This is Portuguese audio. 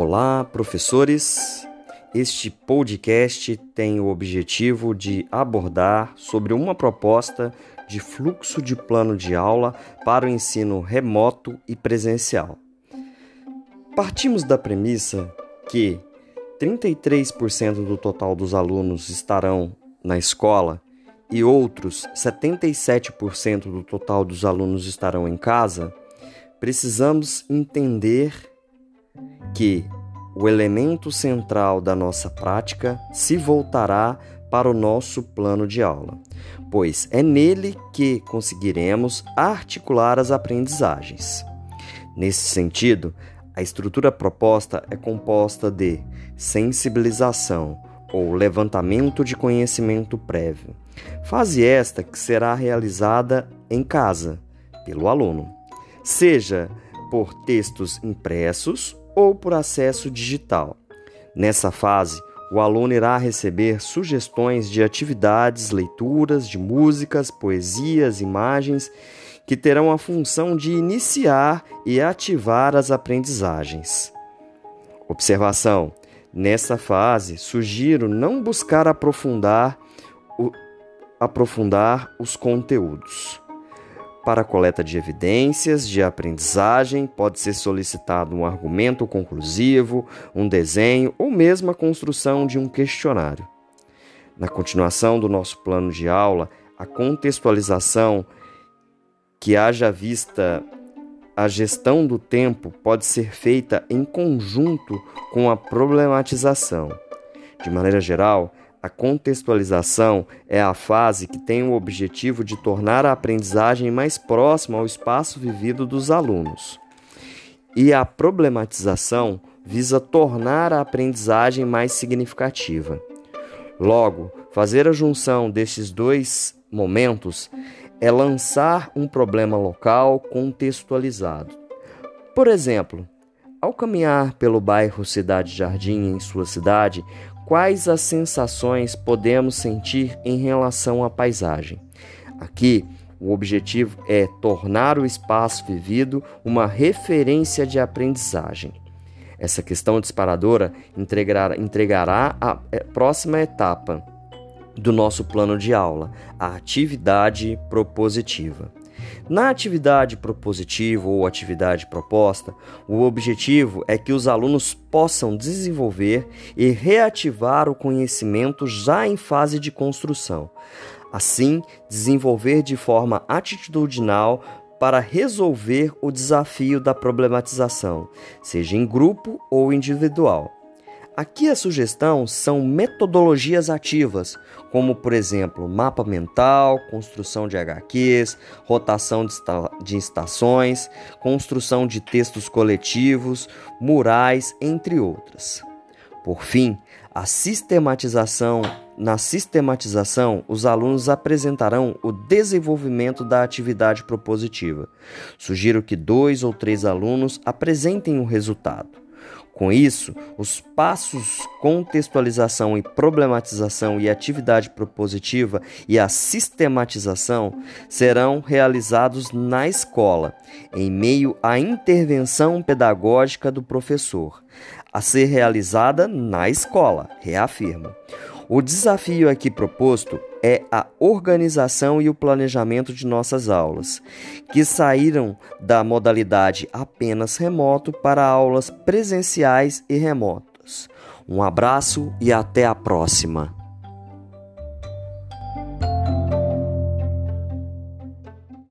Olá, professores. Este podcast tem o objetivo de abordar sobre uma proposta de fluxo de plano de aula para o ensino remoto e presencial. Partimos da premissa que 33% do total dos alunos estarão na escola e outros 77% do total dos alunos estarão em casa. Precisamos entender que o elemento central da nossa prática se voltará para o nosso plano de aula, pois é nele que conseguiremos articular as aprendizagens. Nesse sentido, a estrutura proposta é composta de sensibilização ou levantamento de conhecimento prévio, fase esta que será realizada em casa pelo aluno, seja por textos impressos ou por acesso digital. Nessa fase, o aluno irá receber sugestões de atividades, leituras de músicas, poesias, imagens que terão a função de iniciar e ativar as aprendizagens. Observação: nessa fase, sugiro não buscar aprofundar, o, aprofundar os conteúdos. Para a coleta de evidências de aprendizagem, pode ser solicitado um argumento conclusivo, um desenho ou mesmo a construção de um questionário. Na continuação do nosso plano de aula, a contextualização que haja vista a gestão do tempo pode ser feita em conjunto com a problematização. De maneira geral, a contextualização é a fase que tem o objetivo de tornar a aprendizagem mais próxima ao espaço vivido dos alunos. E a problematização visa tornar a aprendizagem mais significativa. Logo, fazer a junção destes dois momentos é lançar um problema local contextualizado. Por exemplo, ao caminhar pelo bairro Cidade Jardim em sua cidade, quais as sensações podemos sentir em relação à paisagem. Aqui, o objetivo é tornar o espaço vivido uma referência de aprendizagem. Essa questão disparadora entregará, entregará a é, próxima etapa do nosso plano de aula, a atividade propositiva. Na atividade propositiva ou atividade proposta, o objetivo é que os alunos possam desenvolver e reativar o conhecimento já em fase de construção. Assim, desenvolver de forma atitudinal para resolver o desafio da problematização, seja em grupo ou individual. Aqui a sugestão são metodologias ativas, como por exemplo mapa mental, construção de HQs, rotação de, estações, construção de textos coletivos, murais, entre outras. Por fim, a sistematização. Na sistematização, os alunos apresentarão o desenvolvimento da atividade propositiva. Sugiro que dois ou três alunos apresentem o resultado. Com isso, os passos contextualização e problematização e atividade propositiva e a sistematização serão realizados na escola, em meio à intervenção pedagógica do professor, a ser realizada na escola, reafirmo. O desafio aqui proposto é a organização e o planejamento de nossas aulas, que saíram da modalidade apenas remoto para aulas presenciais e remotas. Um abraço e até a próxima!